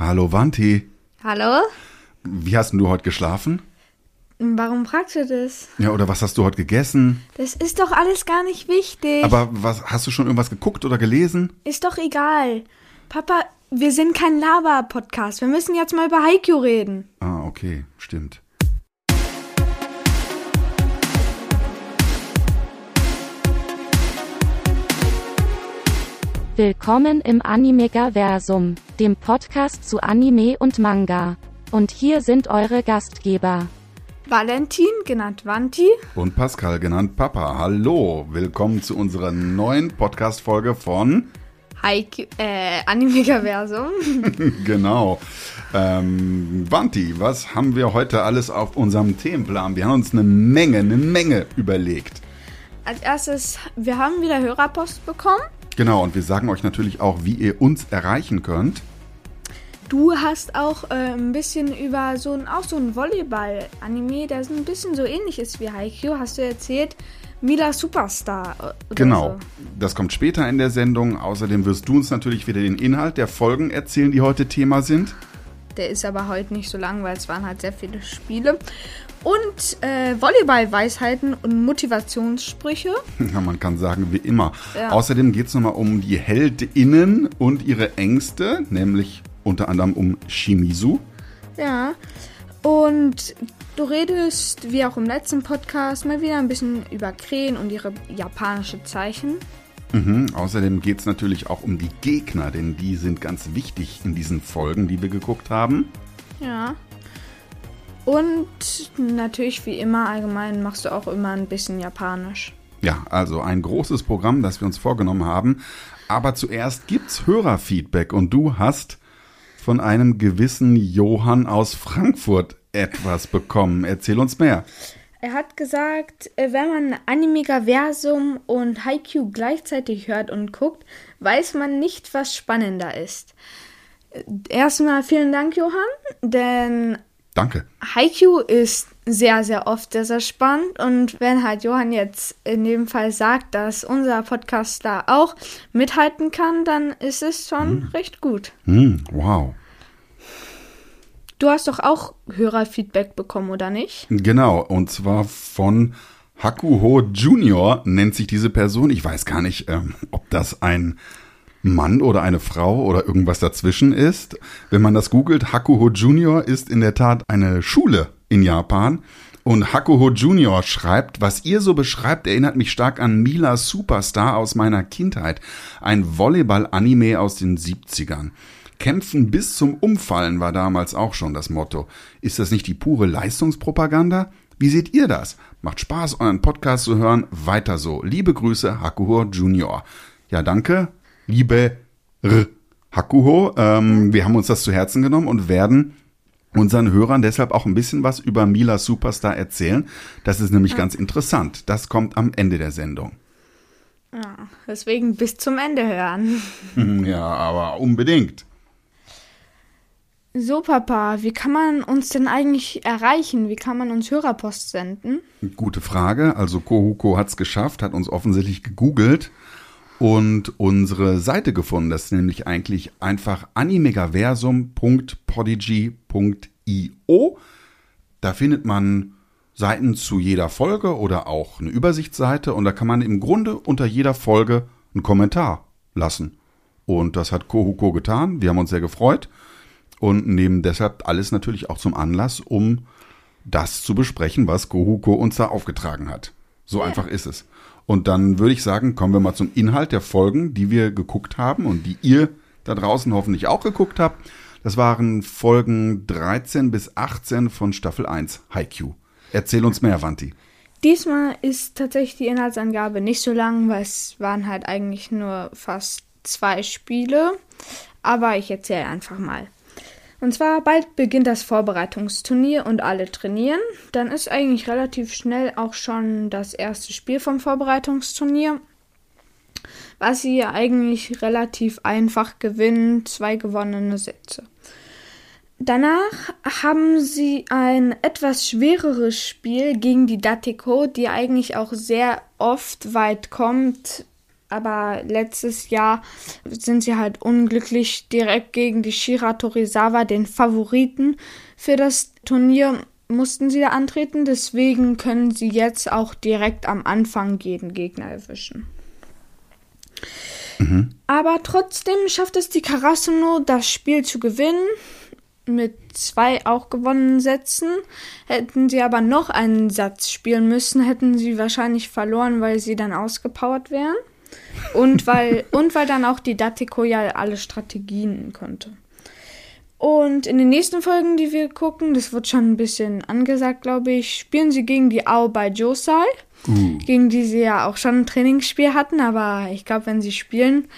Hallo Wanti. Hallo? Wie hast denn du heute geschlafen? Warum fragst du das? Ja, oder was hast du heute gegessen? Das ist doch alles gar nicht wichtig. Aber was hast du schon irgendwas geguckt oder gelesen? ist doch egal. Papa, wir sind kein Lava-Podcast. Wir müssen jetzt mal über Haiku reden. Ah, okay, stimmt. Willkommen im Animegaversum, dem Podcast zu Anime und Manga. Und hier sind eure Gastgeber. Valentin, genannt Vanti. Und Pascal genannt Papa. Hallo, willkommen zu unserer neuen Podcast-Folge von Haiku, äh, Animegaversum. Genau. Ähm, Vanti, was haben wir heute alles auf unserem Themenplan? Wir haben uns eine Menge, eine Menge überlegt. Als erstes, wir haben wieder Hörerpost bekommen. Genau, und wir sagen euch natürlich auch, wie ihr uns erreichen könnt. Du hast auch äh, ein bisschen über so ein, auch so ein Volleyball-Anime, der so ein bisschen so ähnlich ist wie Haikyuu, hast du erzählt. Mila Superstar. äh, Genau, So. das kommt später in der Sendung. Außerdem wirst du uns natürlich wieder den Inhalt der Folgen erzählen, die heute Thema sind. Der ist aber heute nicht so lang, weil es waren halt sehr viele Spiele. Und äh, Volleyball-Weisheiten und Motivationssprüche. Ja, man kann sagen, wie immer. Ja. Außerdem geht es nochmal um die HeldInnen und ihre Ängste, nämlich unter anderem um Shimizu. Ja. Und du redest, wie auch im letzten Podcast, mal wieder ein bisschen über Krähen und ihre japanische Zeichen. Mhm. Außerdem geht es natürlich auch um die Gegner, denn die sind ganz wichtig in diesen Folgen, die wir geguckt haben. Ja. Und natürlich, wie immer, allgemein machst du auch immer ein bisschen Japanisch. Ja, also ein großes Programm, das wir uns vorgenommen haben. Aber zuerst gibt's Hörerfeedback und du hast von einem gewissen Johann aus Frankfurt etwas bekommen. Erzähl uns mehr. Er hat gesagt, äh, wenn man Animegaversum und Haikyuu gleichzeitig hört und guckt, weiß man nicht, was spannender ist. Äh, Erstmal vielen Dank, Johann, denn Danke. Haikyuu ist sehr, sehr oft sehr, sehr spannend und wenn halt Johann jetzt in dem Fall sagt, dass unser Podcast da auch mithalten kann, dann ist es schon recht gut. Hm, wow. Du hast doch auch Hörerfeedback bekommen, oder nicht? Genau, und zwar von Hakuho Junior nennt sich diese Person. Ich weiß gar nicht, ähm, ob das ein Mann oder eine Frau oder irgendwas dazwischen ist. Wenn man das googelt, Hakuho Junior ist in der Tat eine Schule in Japan. Und Hakuho Junior schreibt, was ihr so beschreibt, erinnert mich stark an Mila Superstar aus meiner Kindheit. Ein Volleyball-Anime aus den 70ern. Kämpfen bis zum Umfallen war damals auch schon das Motto. Ist das nicht die pure Leistungspropaganda? Wie seht ihr das? Macht Spaß, euren Podcast zu hören. Weiter so. Liebe Grüße, Hakuho Junior. Ja, danke, liebe R. Hakuho. Ähm, wir haben uns das zu Herzen genommen und werden unseren Hörern deshalb auch ein bisschen was über Mila Superstar erzählen. Das ist nämlich ganz interessant. Das kommt am Ende der Sendung. Ja, deswegen bis zum Ende hören. Ja, aber unbedingt. So, Papa, wie kann man uns denn eigentlich erreichen? Wie kann man uns Hörerpost senden? Gute Frage. Also Kohuko hat's geschafft, hat uns offensichtlich gegoogelt und unsere Seite gefunden. Das ist nämlich eigentlich einfach animegaversum.podigy.io. Da findet man Seiten zu jeder Folge oder auch eine Übersichtsseite und da kann man im Grunde unter jeder Folge einen Kommentar lassen. Und das hat Kohuko getan. Wir haben uns sehr gefreut und nehmen deshalb alles natürlich auch zum Anlass, um das zu besprechen, was Kohuko uns da aufgetragen hat. So einfach ist es. Und dann würde ich sagen, kommen wir mal zum Inhalt der Folgen, die wir geguckt haben und die ihr da draußen hoffentlich auch geguckt habt. Das waren Folgen 13 bis 18 von Staffel 1 Haikyuu. Erzähl uns mehr, Vanti. Diesmal ist tatsächlich die Inhaltsangabe nicht so lang, weil es waren halt eigentlich nur fast zwei Spiele. Aber ich erzähle einfach mal. Und zwar bald beginnt das Vorbereitungsturnier und alle trainieren. Dann ist eigentlich relativ schnell auch schon das erste Spiel vom Vorbereitungsturnier. Was sie eigentlich relativ einfach gewinnen, zwei gewonnene Sätze. Danach haben sie ein etwas schwereres Spiel gegen die Datiko, die eigentlich auch sehr oft weit kommt. Aber letztes Jahr sind sie halt unglücklich direkt gegen die Shira Torizawa, den Favoriten für das Turnier, mussten sie da antreten. Deswegen können sie jetzt auch direkt am Anfang jeden Gegner erwischen. Mhm. Aber trotzdem schafft es die Karasuno, das Spiel zu gewinnen. Mit zwei auch gewonnenen Sätzen. Hätten sie aber noch einen Satz spielen müssen, hätten sie wahrscheinlich verloren, weil sie dann ausgepowert wären. Und weil, und weil dann auch die Datiko ja alle Strategien konnte. Und in den nächsten Folgen, die wir gucken, das wird schon ein bisschen angesagt, glaube ich, spielen sie gegen die Ao bei Josai. Uh. Gegen die sie ja auch schon ein Trainingsspiel hatten, aber ich glaube, wenn sie spielen,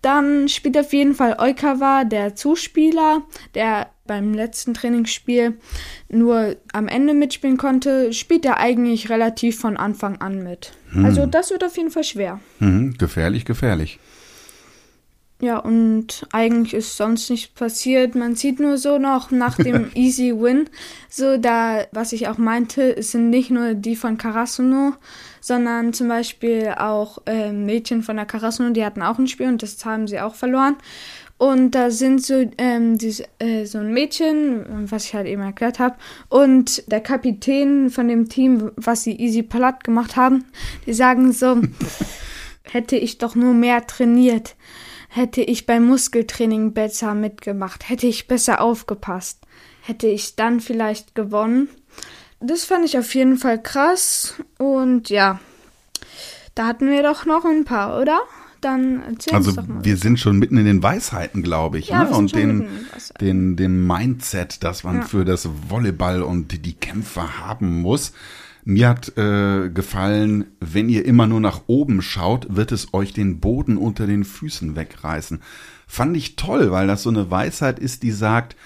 dann spielt auf jeden Fall Oikawa, der Zuspieler, der beim letzten Trainingsspiel nur am Ende mitspielen konnte, spielt er eigentlich relativ von Anfang an mit. Hm. Also das wird auf jeden Fall schwer. Hm, gefährlich, gefährlich. Ja, und eigentlich ist sonst nichts passiert. Man sieht nur so noch nach dem Easy Win, so da, was ich auch meinte, es sind nicht nur die von Karasuno, sondern zum Beispiel auch äh, Mädchen von der Karasuno, die hatten auch ein Spiel und das haben sie auch verloren. Und da sind so, ähm, diese, äh, so ein Mädchen, was ich halt eben erklärt habe, und der Kapitän von dem Team, was sie easy platt gemacht haben, die sagen so, hätte ich doch nur mehr trainiert Hätte ich beim Muskeltraining besser mitgemacht, hätte ich besser aufgepasst, hätte ich dann vielleicht gewonnen. Das fand ich auf jeden Fall krass und ja, da hatten wir doch noch ein paar, oder? Dann erzähl also doch mal. wir sind schon mitten in den Weisheiten, glaube ich, ja, ne? und den, den, den Mindset, das man ja. für das Volleyball und die Kämpfer haben muss. Mir hat äh, gefallen, wenn ihr immer nur nach oben schaut, wird es euch den Boden unter den Füßen wegreißen. Fand ich toll, weil das so eine Weisheit ist, die sagt,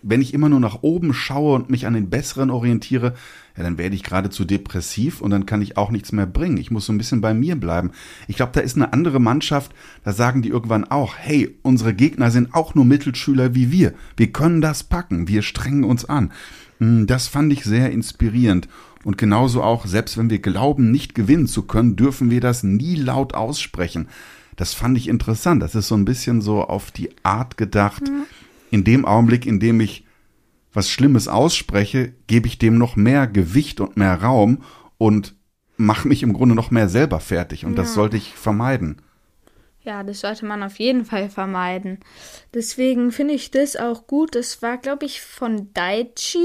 wenn ich immer nur nach oben schaue und mich an den Besseren orientiere, ja, dann werde ich geradezu depressiv und dann kann ich auch nichts mehr bringen. Ich muss so ein bisschen bei mir bleiben. Ich glaube, da ist eine andere Mannschaft, da sagen die irgendwann auch, hey, unsere Gegner sind auch nur Mittelschüler wie wir. Wir können das packen, wir strengen uns an. Hm, das fand ich sehr inspirierend. Und genauso auch, selbst wenn wir glauben, nicht gewinnen zu können, dürfen wir das nie laut aussprechen. Das fand ich interessant. Das ist so ein bisschen so auf die Art gedacht. Mhm. In dem Augenblick, in dem ich was Schlimmes ausspreche, gebe ich dem noch mehr Gewicht und mehr Raum und mache mich im Grunde noch mehr selber fertig. Und ja. das sollte ich vermeiden. Ja, das sollte man auf jeden Fall vermeiden. Deswegen finde ich das auch gut. Das war, glaube ich, von Daichi.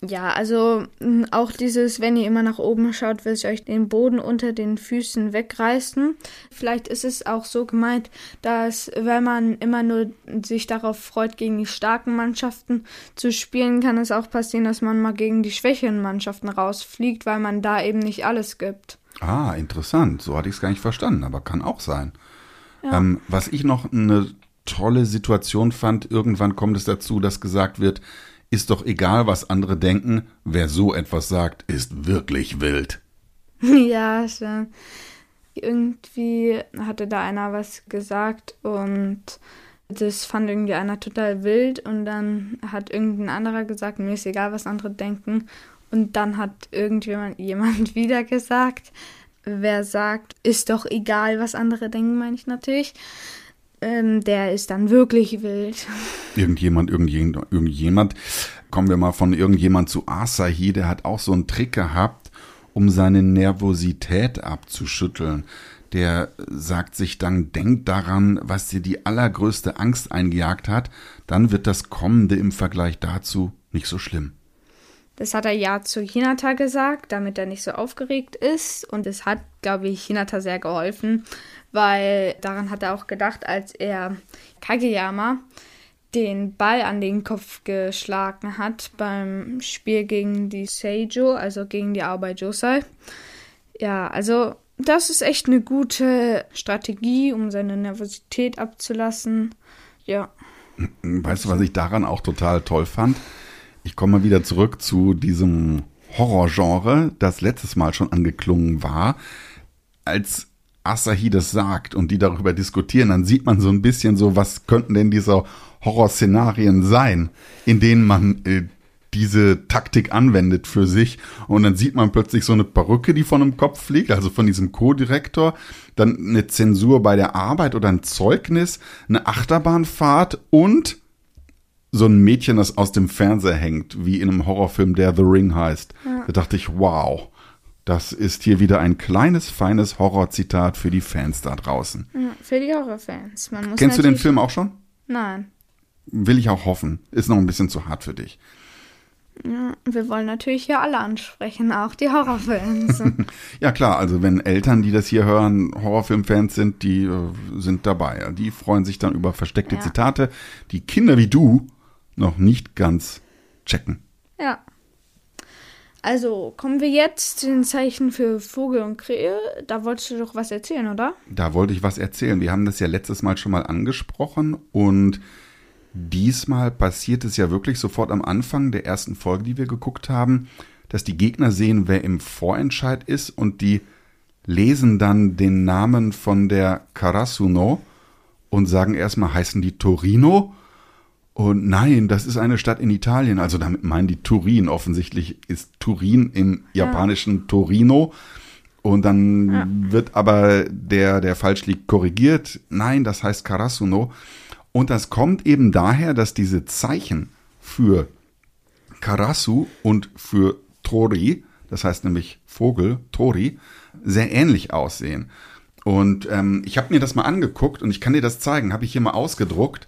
Ja, also auch dieses, wenn ihr immer nach oben schaut, will ich euch den Boden unter den Füßen wegreißen. Vielleicht ist es auch so gemeint, dass wenn man immer nur sich darauf freut, gegen die starken Mannschaften zu spielen, kann es auch passieren, dass man mal gegen die schwächeren Mannschaften rausfliegt, weil man da eben nicht alles gibt. Ah, interessant. So hatte ich es gar nicht verstanden, aber kann auch sein. Ja. Ähm, was ich noch eine tolle Situation fand, irgendwann kommt es dazu, dass gesagt wird, ist doch egal, was andere denken, wer so etwas sagt, ist wirklich wild. Ja, schon. Irgendwie hatte da einer was gesagt und das fand irgendwie einer total wild und dann hat irgendein anderer gesagt, mir ist egal, was andere denken. Und dann hat irgendjemand jemand wieder gesagt, wer sagt, ist doch egal, was andere denken, meine ich natürlich. Ähm, der ist dann wirklich wild. Irgendjemand, irgendjemand, irgendjemand. Kommen wir mal von irgendjemand zu Asahi, der hat auch so einen Trick gehabt, um seine Nervosität abzuschütteln. Der sagt sich dann, denk daran, was dir die allergrößte Angst eingejagt hat, dann wird das Kommende im Vergleich dazu nicht so schlimm. Das hat er ja zu Hinata gesagt, damit er nicht so aufgeregt ist. Und es hat, glaube ich, Hinata sehr geholfen, weil daran hat er auch gedacht, als er Kageyama den Ball an den Kopf geschlagen hat beim Spiel gegen die Seijo, also gegen die Arbeit Josai. Ja, also das ist echt eine gute Strategie, um seine Nervosität abzulassen. Ja. Weißt du, was ich daran auch total toll fand? Ich komme mal wieder zurück zu diesem Horrorgenre, das letztes Mal schon angeklungen war. Als Asahi das sagt und die darüber diskutieren, dann sieht man so ein bisschen so, was könnten denn diese Horrorszenarien sein, in denen man äh, diese Taktik anwendet für sich. Und dann sieht man plötzlich so eine Perücke, die von dem Kopf fliegt, also von diesem Co-Direktor. Dann eine Zensur bei der Arbeit oder ein Zeugnis, eine Achterbahnfahrt und so ein Mädchen, das aus dem Fernseher hängt, wie in einem Horrorfilm, der The Ring heißt. Da dachte ich, wow, das ist hier wieder ein kleines, feines Horrorzitat für die Fans da draußen. Ja, für die Horrorfans. Man muss Kennst du den Film auch schon? Nein. Will ich auch hoffen. Ist noch ein bisschen zu hart für dich. Ja, wir wollen natürlich hier alle ansprechen, auch die Horrorfans. Ja klar, also wenn Eltern, die das hier hören, Horrorfilmfans sind, die äh, sind dabei. Die freuen sich dann über versteckte Ja. Zitate, die Kinder wie du noch nicht ganz checken. ja. Also kommen wir jetzt zu den Zeichen für Vogel und Krähe. Da wolltest du doch was erzählen, oder? Da wollte ich was erzählen. Wir haben das ja letztes Mal schon mal angesprochen und diesmal passiert es ja wirklich sofort am Anfang der ersten Folge, die wir geguckt haben, dass die Gegner sehen, wer im Vorentscheid ist und die lesen dann den Namen von der Karasuno und sagen erstmal, heißen die Torino? Und nein, das ist eine Stadt in Italien. Also damit meinen die Turin. Offensichtlich ist Turin im japanischen Torino. Und dann wird aber der, der falsch liegt, korrigiert. Nein, das heißt Karasuno. Und das kommt eben daher, dass diese Zeichen für Karasu und für Tori, das heißt nämlich Vogel, Tori, sehr ähnlich aussehen. Und ähm, ich habe mir das mal angeguckt und ich kann dir das zeigen, habe ich hier mal ausgedruckt.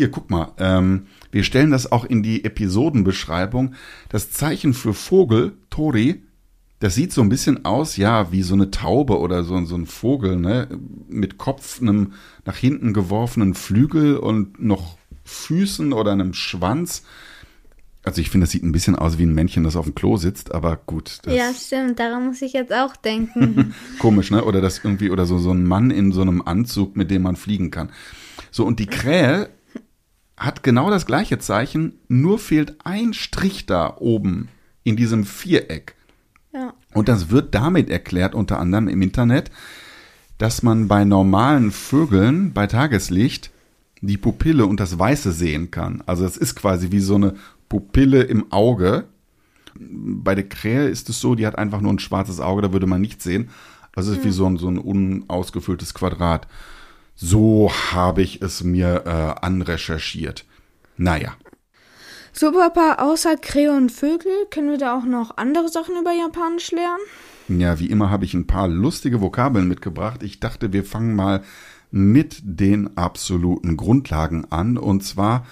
Hier, guck mal, ähm, wir stellen das auch in die Episodenbeschreibung. Das Zeichen für Vogel, Tori, das sieht so ein bisschen aus, ja, wie so eine Taube oder so, so ein Vogel, ne? Mit Kopf, einem nach hinten geworfenen Flügel und noch Füßen oder einem Schwanz. Also ich finde, das sieht ein bisschen aus wie ein Männchen, das auf dem Klo sitzt, aber gut. Ja, stimmt. Daran muss ich jetzt auch denken. Komisch, ne? Oder das irgendwie, oder so, so ein Mann in so einem Anzug, mit dem man fliegen kann. So, und die Krähe hat genau das gleiche Zeichen, nur fehlt ein Strich da oben in diesem Viereck. ja. Und das wird damit erklärt, unter anderem im Internet, dass man bei normalen Vögeln bei Tageslicht die Pupille und das Weiße sehen kann. Also es ist quasi wie so eine Pupille im Auge. Bei der Krähe ist es so, die hat einfach nur ein schwarzes Auge, da würde man nichts sehen. Also es ist wie so ein, so ein unausgefülltes Quadrat. So habe ich es mir äh, anrecherchiert. Naja. So, Papa, außer Krähe und Vögel, können wir da auch noch andere Sachen über Japanisch lernen? Ja, wie immer habe ich ein paar lustige Vokabeln mitgebracht. Ich dachte, wir fangen mal mit den absoluten Grundlagen an und zwar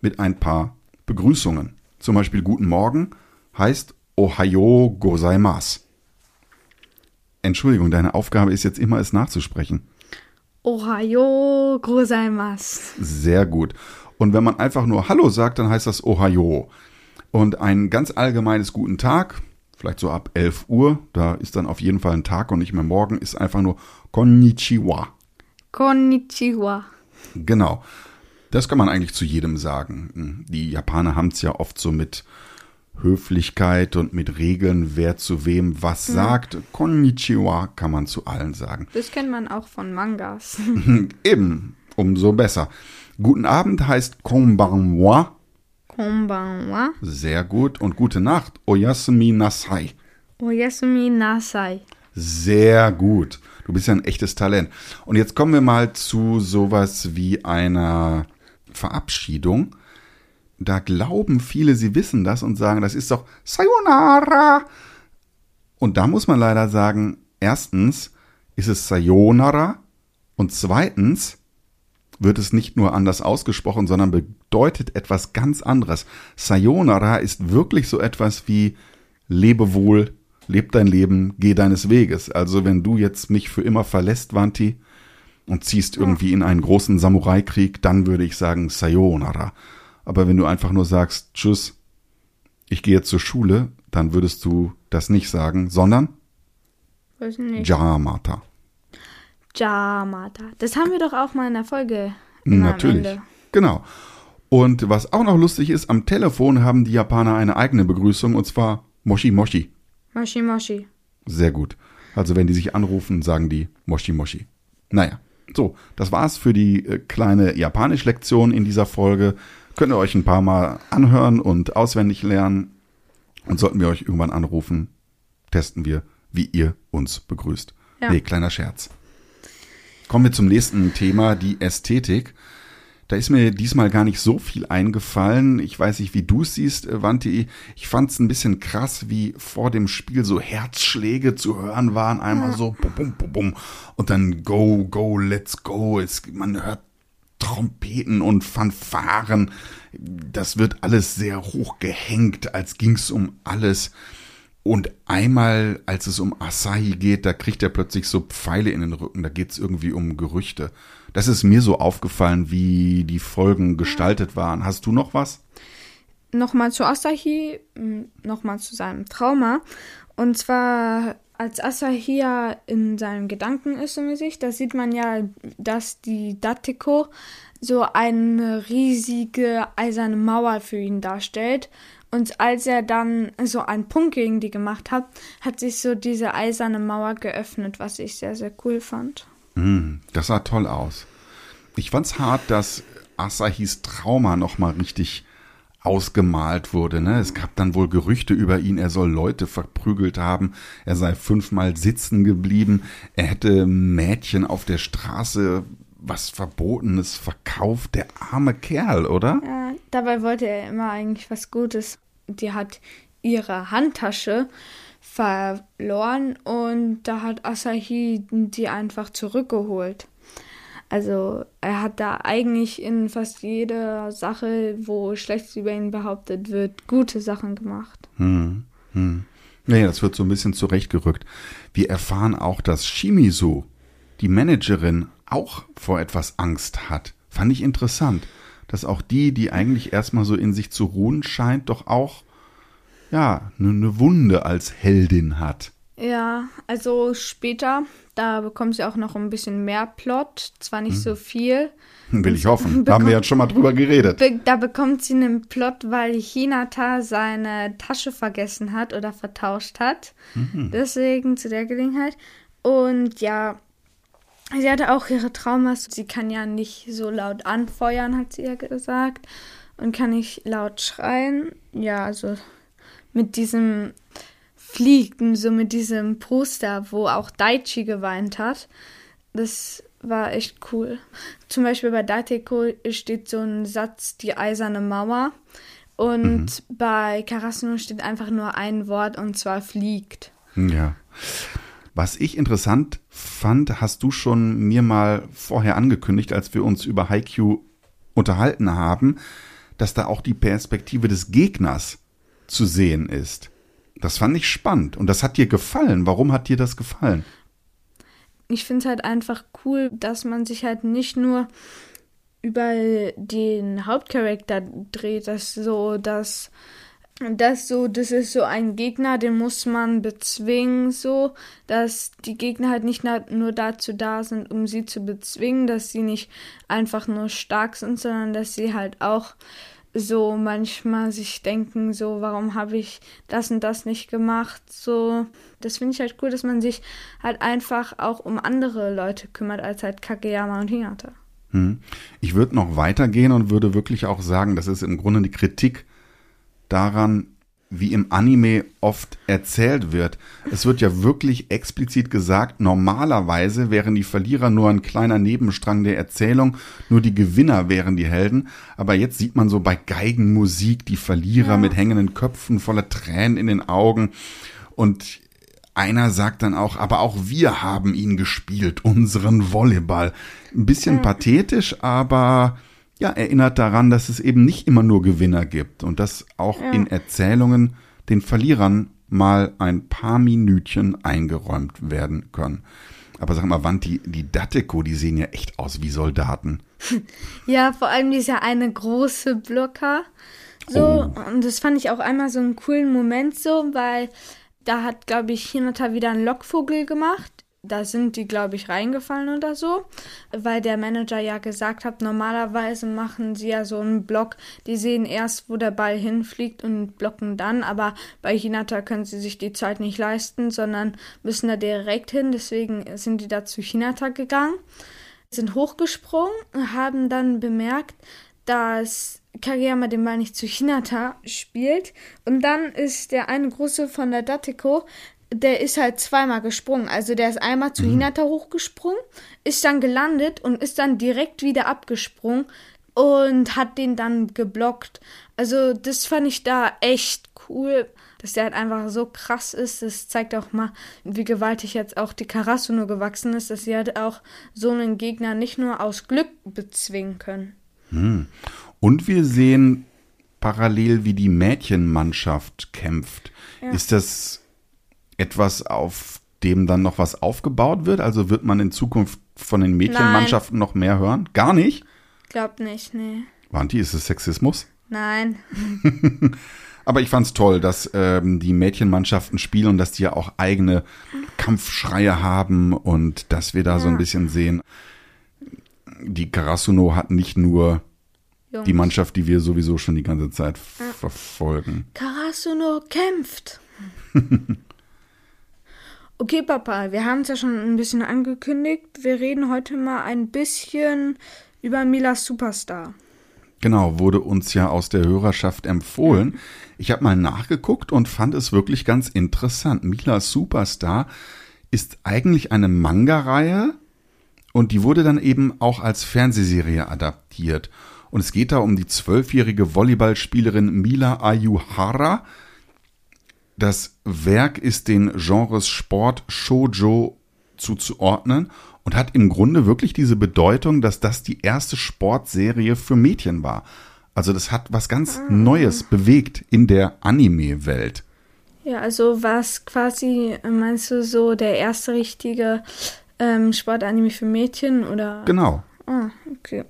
mit ein paar Begrüßungen. Zum Beispiel Guten Morgen heißt Ohayo gozaimasu. Entschuldigung, deine Aufgabe ist jetzt immer, es nachzusprechen. Ohayo gozaimasu. Sehr gut. Und wenn man einfach nur Hallo sagt, dann heißt das Ohayo. Und ein ganz allgemeines Guten Tag, vielleicht so ab 11 Uhr, da ist dann auf jeden Fall ein Tag und nicht mehr morgen, ist einfach nur Konnichiwa. Konnichiwa. Genau. Das kann man eigentlich zu jedem sagen. Die Japaner haben es ja oft so mit Höflichkeit und mit Regeln, wer zu wem was sagt. Konnichiwa kann man zu allen sagen. Das kennt man auch von Mangas. Eben, umso besser. Guten Abend heißt Konbanwa. Konbanwa. Sehr gut. Und gute Nacht. Oyasumi nasai. Oyasumi nasai. Sehr gut. Du bist ja ein echtes Talent. Und jetzt kommen wir mal zu sowas wie einer Verabschiedung. Da glauben viele, sie wissen das und sagen, das ist doch Sayonara. Und da muss man leider sagen, erstens ist es Sayonara und zweitens wird es nicht nur anders ausgesprochen, sondern bedeutet etwas ganz anderes. Sayonara ist wirklich so etwas wie lebe wohl, leb dein Leben, geh deines Weges. Also wenn du jetzt mich für immer verlässt, Vanti, und ziehst irgendwie in einen großen Samurai-Krieg, dann würde ich sagen Sayonara. Aber wenn du einfach nur sagst, tschüss, ich gehe jetzt zur Schule, dann würdest du das nicht sagen, sondern Weiß nicht. Jamata. Jamata. Das haben wir doch auch mal in der Folge. Natürlich. Genau. Und was auch noch lustig ist, am Telefon haben die Japaner eine eigene Begrüßung und zwar Moshi Moshi. Moshi Moshi. Sehr gut. Also wenn die sich anrufen, sagen die Moshi Moshi. Naja, so, das war's für die äh, kleine Japanisch-Lektion in dieser Folge. Könnt ihr euch ein paar Mal anhören und auswendig lernen. Und sollten wir euch irgendwann anrufen, testen wir, wie ihr uns begrüßt. Ja. Nee, kleiner Scherz. Kommen wir zum nächsten Thema, die Ästhetik. Da ist mir diesmal gar nicht so viel eingefallen. Ich weiß nicht, wie du es siehst, äh, Wanti. Ich fand es ein bisschen krass, wie vor dem Spiel so Herzschläge zu hören waren. Einmal so bum, bum, bum, bum. Und dann go, go, let's go. Es, man hört Trompeten und Fanfaren. Das wird alles sehr hoch gehängt, als ging's um alles. Und einmal, als es um Asahi geht, da kriegt er plötzlich so Pfeile in den Rücken. Da geht's irgendwie um Gerüchte. Das ist mir so aufgefallen, wie die Folgen gestaltet waren. Hast du noch was? Nochmal zu Asahi, m, nochmal zu seinem Trauma. Und zwar, als Asahi ja in seinen Gedanken ist, so mäßig, da sieht man ja, dass die Dateko so eine riesige eiserne Mauer für ihn darstellt. Und als er dann so einen Punkt gegen die gemacht hat, hat sich so diese eiserne Mauer geöffnet, was ich sehr, sehr cool fand. Mm, das sah toll aus. Ich fand's hart, dass Asahis Trauma nochmal richtig ausgemalt wurde. Ne? Es gab dann wohl Gerüchte über ihn, er soll Leute verprügelt haben, er sei fünfmal sitzen geblieben, er hätte Mädchen auf der Straße was Verbotenes verkauft. Der arme Kerl, oder? Ja, dabei wollte er immer eigentlich was Gutes. Die hat ihre Handtasche verloren und da hat Asahi die einfach zurückgeholt. Also er hat da eigentlich in fast jeder Sache, wo Schlechtes über ihn behauptet wird, gute Sachen gemacht. Hm, hm. Naja, das wird so ein bisschen zurechtgerückt. Wir erfahren auch, dass Shimizu, die Managerin, auch vor etwas Angst hat. Fand ich interessant, dass auch die, die eigentlich erstmal so in sich zu ruhen scheint, doch auch, ja, eine Wunde als Heldin hat. Ja, also später, da bekommt sie auch noch ein bisschen mehr Plot, zwar nicht so viel. Will ich hoffen. Da haben wir ja schon mal drüber geredet. Be da bekommt sie einen Plot, weil Hinata seine Tasche vergessen hat oder vertauscht hat. Deswegen zu der Gelegenheit. Und ja, sie hatte auch ihre Traumas. Sie kann ja nicht so laut anfeuern, hat sie ja gesagt. Und kann nicht laut schreien. Ja, also mit diesem Fliegen, so mit diesem Poster, wo auch Daichi geweint hat. Das war echt cool. Zum Beispiel bei Dateko steht so ein Satz, die eiserne Mauer. Und bei Karasuno steht einfach nur ein Wort und zwar fliegt. Ja. Was ich interessant fand, hast du schon mir mal vorher angekündigt, als wir uns über Haikyuu unterhalten haben, dass da auch die Perspektive des Gegners zu sehen ist. Das fand ich spannend und das hat dir gefallen. Warum hat dir das gefallen? Ich finde es halt einfach cool, dass man sich halt nicht nur über den Hauptcharakter dreht, dass so, dass das so, das ist so ein Gegner, den muss man bezwingen, so, dass die Gegner halt nicht nur dazu da sind, um sie zu bezwingen, dass sie nicht einfach nur stark sind, sondern dass sie halt auch so manchmal sich denken, so, warum habe ich das und das nicht gemacht, so. Das finde ich halt cool, dass man sich halt einfach auch um andere Leute kümmert, als halt Kageyama und Hinata. Hm. Ich würde noch weitergehen und würde wirklich auch sagen, das ist im Grunde die Kritik daran, wie im Anime oft erzählt wird. Es wird ja wirklich explizit gesagt, normalerweise wären die Verlierer nur ein kleiner Nebenstrang der Erzählung, nur die Gewinner wären die Helden. Aber jetzt sieht man so bei Geigenmusik die Verlierer Ja. mit hängenden Köpfen, voller Tränen in den Augen. Und einer sagt dann auch, aber auch wir haben ihn gespielt, unseren Volleyball. Ein bisschen pathetisch, aber ja, erinnert daran, dass es eben nicht immer nur Gewinner gibt und dass auch Ja. in Erzählungen den Verlierern mal ein paar Minütchen eingeräumt werden können. Aber sag mal, Wanti, die Dateko, die sehen ja echt aus wie Soldaten. Ja, vor allem dieser eine große Blocker. So, und das fand ich auch einmal so einen coolen Moment so, weil da hat, glaube ich, Hinata wieder einen Lockvogel gemacht. Da sind die, glaube ich, reingefallen oder so, weil der Manager ja gesagt hat, normalerweise machen sie ja so einen Block, die sehen erst, wo der Ball hinfliegt und blocken dann, aber bei Hinata können sie sich die Zeit nicht leisten, sondern müssen da direkt hin, deswegen sind die da zu Hinata gegangen sind hochgesprungen haben dann bemerkt, dass Kageyama den Ball nicht zu Hinata spielt. Und dann ist der eine große von der Dateko, der ist halt zweimal gesprungen. Also der ist einmal zu Hinata hochgesprungen, ist dann gelandet und ist dann direkt wieder abgesprungen und hat den dann geblockt. Also das fand ich da echt cool, dass der halt einfach so krass ist. Das zeigt auch mal, wie gewaltig jetzt auch die Karasuno gewachsen ist, dass sie halt auch so einen Gegner nicht nur aus Glück bezwingen können. Und wir sehen parallel, wie die Mädchenmannschaft kämpft. Ja. Ist das etwas, auf dem dann noch was aufgebaut wird? Also wird man in Zukunft von den Mädchenmannschaften noch mehr hören? Gar nicht? Glaub nicht, nee. Wanti, ist es Sexismus? Nein. Aber ich fand's toll, dass ähm, die Mädchenmannschaften spielen und dass die ja auch eigene Kampfschreie haben und dass wir da so ein Ja. bisschen sehen, die Karasuno hat nicht nur Jungs. die Mannschaft, die wir sowieso schon die ganze Zeit verfolgen. Karasuno kämpft. okay, Papa, wir haben es ja schon ein bisschen angekündigt. Wir reden heute mal ein bisschen über Mila Superstar. Genau, wurde uns ja aus der Hörerschaft empfohlen. Ich habe mal nachgeguckt und fand es wirklich ganz interessant. Mila Superstar ist eigentlich eine Manga-Reihe und die wurde dann eben auch als Fernsehserie adaptiert. Und es geht da um die zwölfjährige Volleyballspielerin Mila Ayuhara. Das Werk ist den Genres Sport Shoujo zuzuordnen und hat im Grunde wirklich diese Bedeutung, dass das die erste Sportserie für Mädchen war. Also das hat was ganz Neues bewegt in der Anime-Welt. Ja, also war es quasi, meinst du, so der erste richtige ähm, Sportanime für Mädchen oder? Genau. Ah, okay.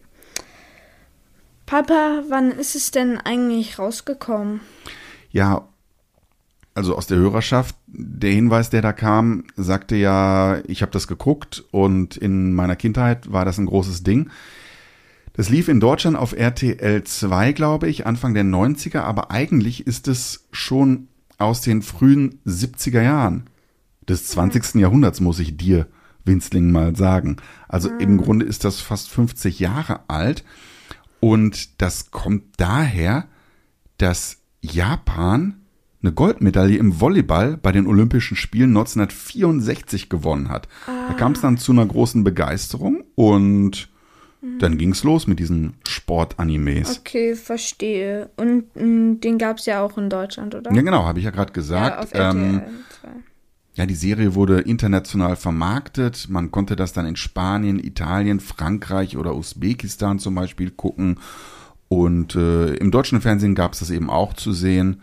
Papa, wann ist es denn eigentlich rausgekommen? Ja, also aus der Hörerschaft, der Hinweis, der da kam, sagte ja, ich habe das geguckt und in meiner Kindheit war das ein großes Ding. Das lief in Deutschland auf RTL 2, glaube ich, Anfang der 90er, aber eigentlich ist es schon aus den frühen 70er Jahren des 20. Jahrhunderts, muss ich dir, Winzling, mal sagen. Also im Grunde ist das fast 50 Jahre alt und das kommt daher, dass Japan eine Goldmedaille im Volleyball bei den Olympischen Spielen 1964 gewonnen hat. Da kam es dann zu einer großen Begeisterung und dann ging's los mit diesen Sportanimes. Okay, verstehe. Und mh, den gab es ja auch in Deutschland, oder? Ja, genau, habe ich ja gerade Ja, gesagt. RTL ähm, 2. ja, die Serie wurde international vermarktet. Man konnte das dann in Spanien, Italien, Frankreich oder Usbekistan zum Beispiel gucken. Und äh, im deutschen Fernsehen gab es das eben auch zu sehen.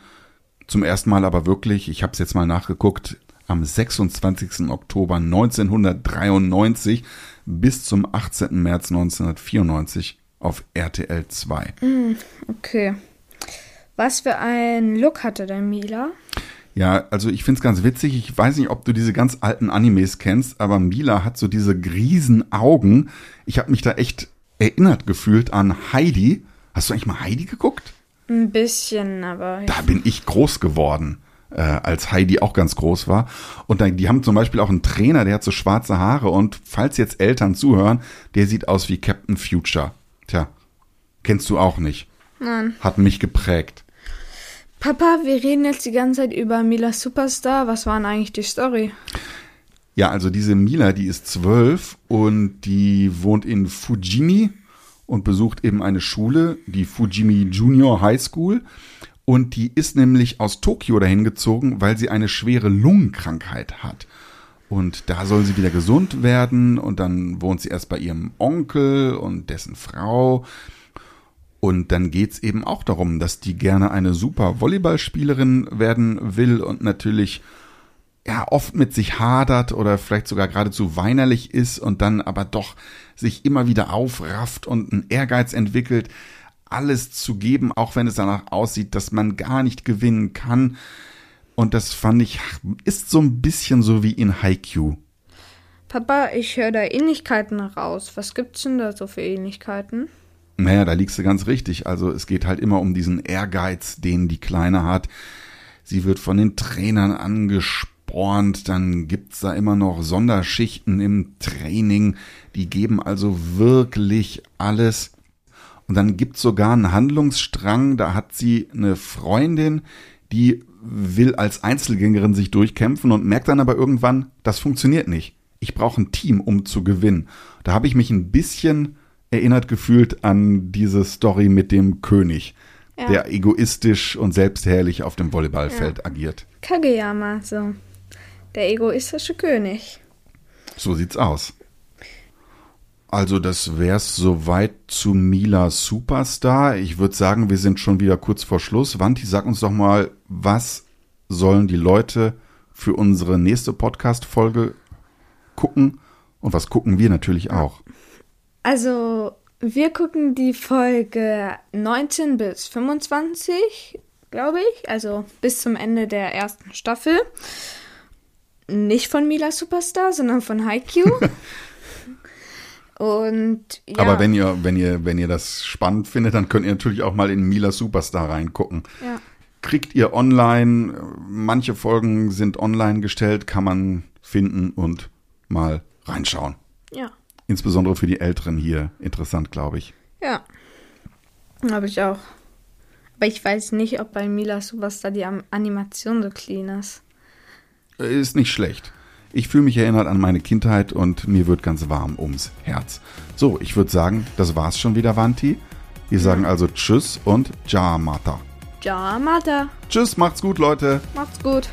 Zum ersten Mal aber wirklich, ich habe es jetzt mal nachgeguckt, am 26. Oktober 1993 bis zum 18. März 1994 auf RTL 2. Okay. Was für ein Look hatte der Mila? Ja, also ich find's ganz witzig. Ich weiß nicht, ob du diese ganz alten Animes kennst, aber Mila hat so diese riesen Augen. Ich habe mich da echt erinnert gefühlt an Heidi. Hast du eigentlich mal Heidi geguckt? Ein bisschen, aber. Da bin ich groß geworden, äh, als Heidi auch ganz groß war. Und dann, die haben zum Beispiel auch einen Trainer, der hat so schwarze Haare. Und falls jetzt Eltern zuhören, der sieht aus wie Captain Future. Tja, kennst du auch nicht. Nein. Hat mich geprägt. Papa, wir reden jetzt die ganze Zeit über Mila Superstar. Was war denn eigentlich die Story? Ja, also diese Mila, die ist zwölf und die wohnt in Fujimi und besucht eben eine Schule, die Fujimi Junior High School. Und die ist nämlich aus Tokio dahin gezogen, weil sie eine schwere Lungenkrankheit hat. Und da soll sie wieder gesund werden und dann wohnt sie erst bei ihrem Onkel und dessen Frau. Und dann geht's eben auch darum, dass die gerne eine super Volleyballspielerin werden will und natürlich ja oft mit sich hadert oder vielleicht sogar geradezu weinerlich ist und dann aber doch sich immer wieder aufrafft und einen Ehrgeiz entwickelt, alles zu geben, auch wenn es danach aussieht, dass man gar nicht gewinnen kann. Und das fand ich, ist so ein bisschen so wie in Haikyuu. Papa, ich höre da Ähnlichkeiten raus. Was gibt's denn da so für Ähnlichkeiten? Naja, da liegst du ganz richtig. Also es geht halt immer um diesen Ehrgeiz, den die Kleine hat. Sie wird von den Trainern angespornt, dann gibt's da immer noch Sonderschichten im Training. Die geben also wirklich alles. Und dann gibt's sogar einen Handlungsstrang, da hat sie eine Freundin, die will als Einzelgängerin sich durchkämpfen und merkt dann aber irgendwann, das funktioniert nicht. Ich brauche ein Team, um zu gewinnen. Da habe ich mich ein bisschen erinnert gefühlt an diese Story mit dem König, Ja. der egoistisch und selbstherrlich auf dem Volleyballfeld agiert. Kageyama, so. Der egoistische König. So sieht's aus. Also das wär's soweit zu Mila Superstar. Ich würde sagen, wir sind schon wieder kurz vor Schluss. Wanti, sag uns doch mal, was sollen die Leute für unsere nächste Podcast-Folge gucken? Und was gucken wir natürlich auch? Also, wir gucken die Folge 19 bis 25, glaube ich. Also bis zum Ende der ersten Staffel. Nicht von Mila Superstar, sondern von Haikyuu. Und ja, Aber wenn ihr, wenn ihr, wenn ihr das spannend findet, dann könnt ihr natürlich auch mal in Mila Superstar reingucken. ja, Kriegt ihr online, manche Folgen sind online gestellt, kann man finden und mal reinschauen. ja, Insbesondere für die Älteren hier interessant, glaube ich. ja. Habe ich auch. Aber ich weiß nicht, ob bei Mila Superstar die Animation so clean ist. Ist nicht schlecht. Ich fühle mich erinnert an meine Kindheit und mir wird ganz warm ums Herz. So, ich würde sagen, das war's schon wieder, Vanti. Wir sagen also Tschüss und Jamata. Ja, Mata. Tschüss, macht's gut, Leute. Macht's gut.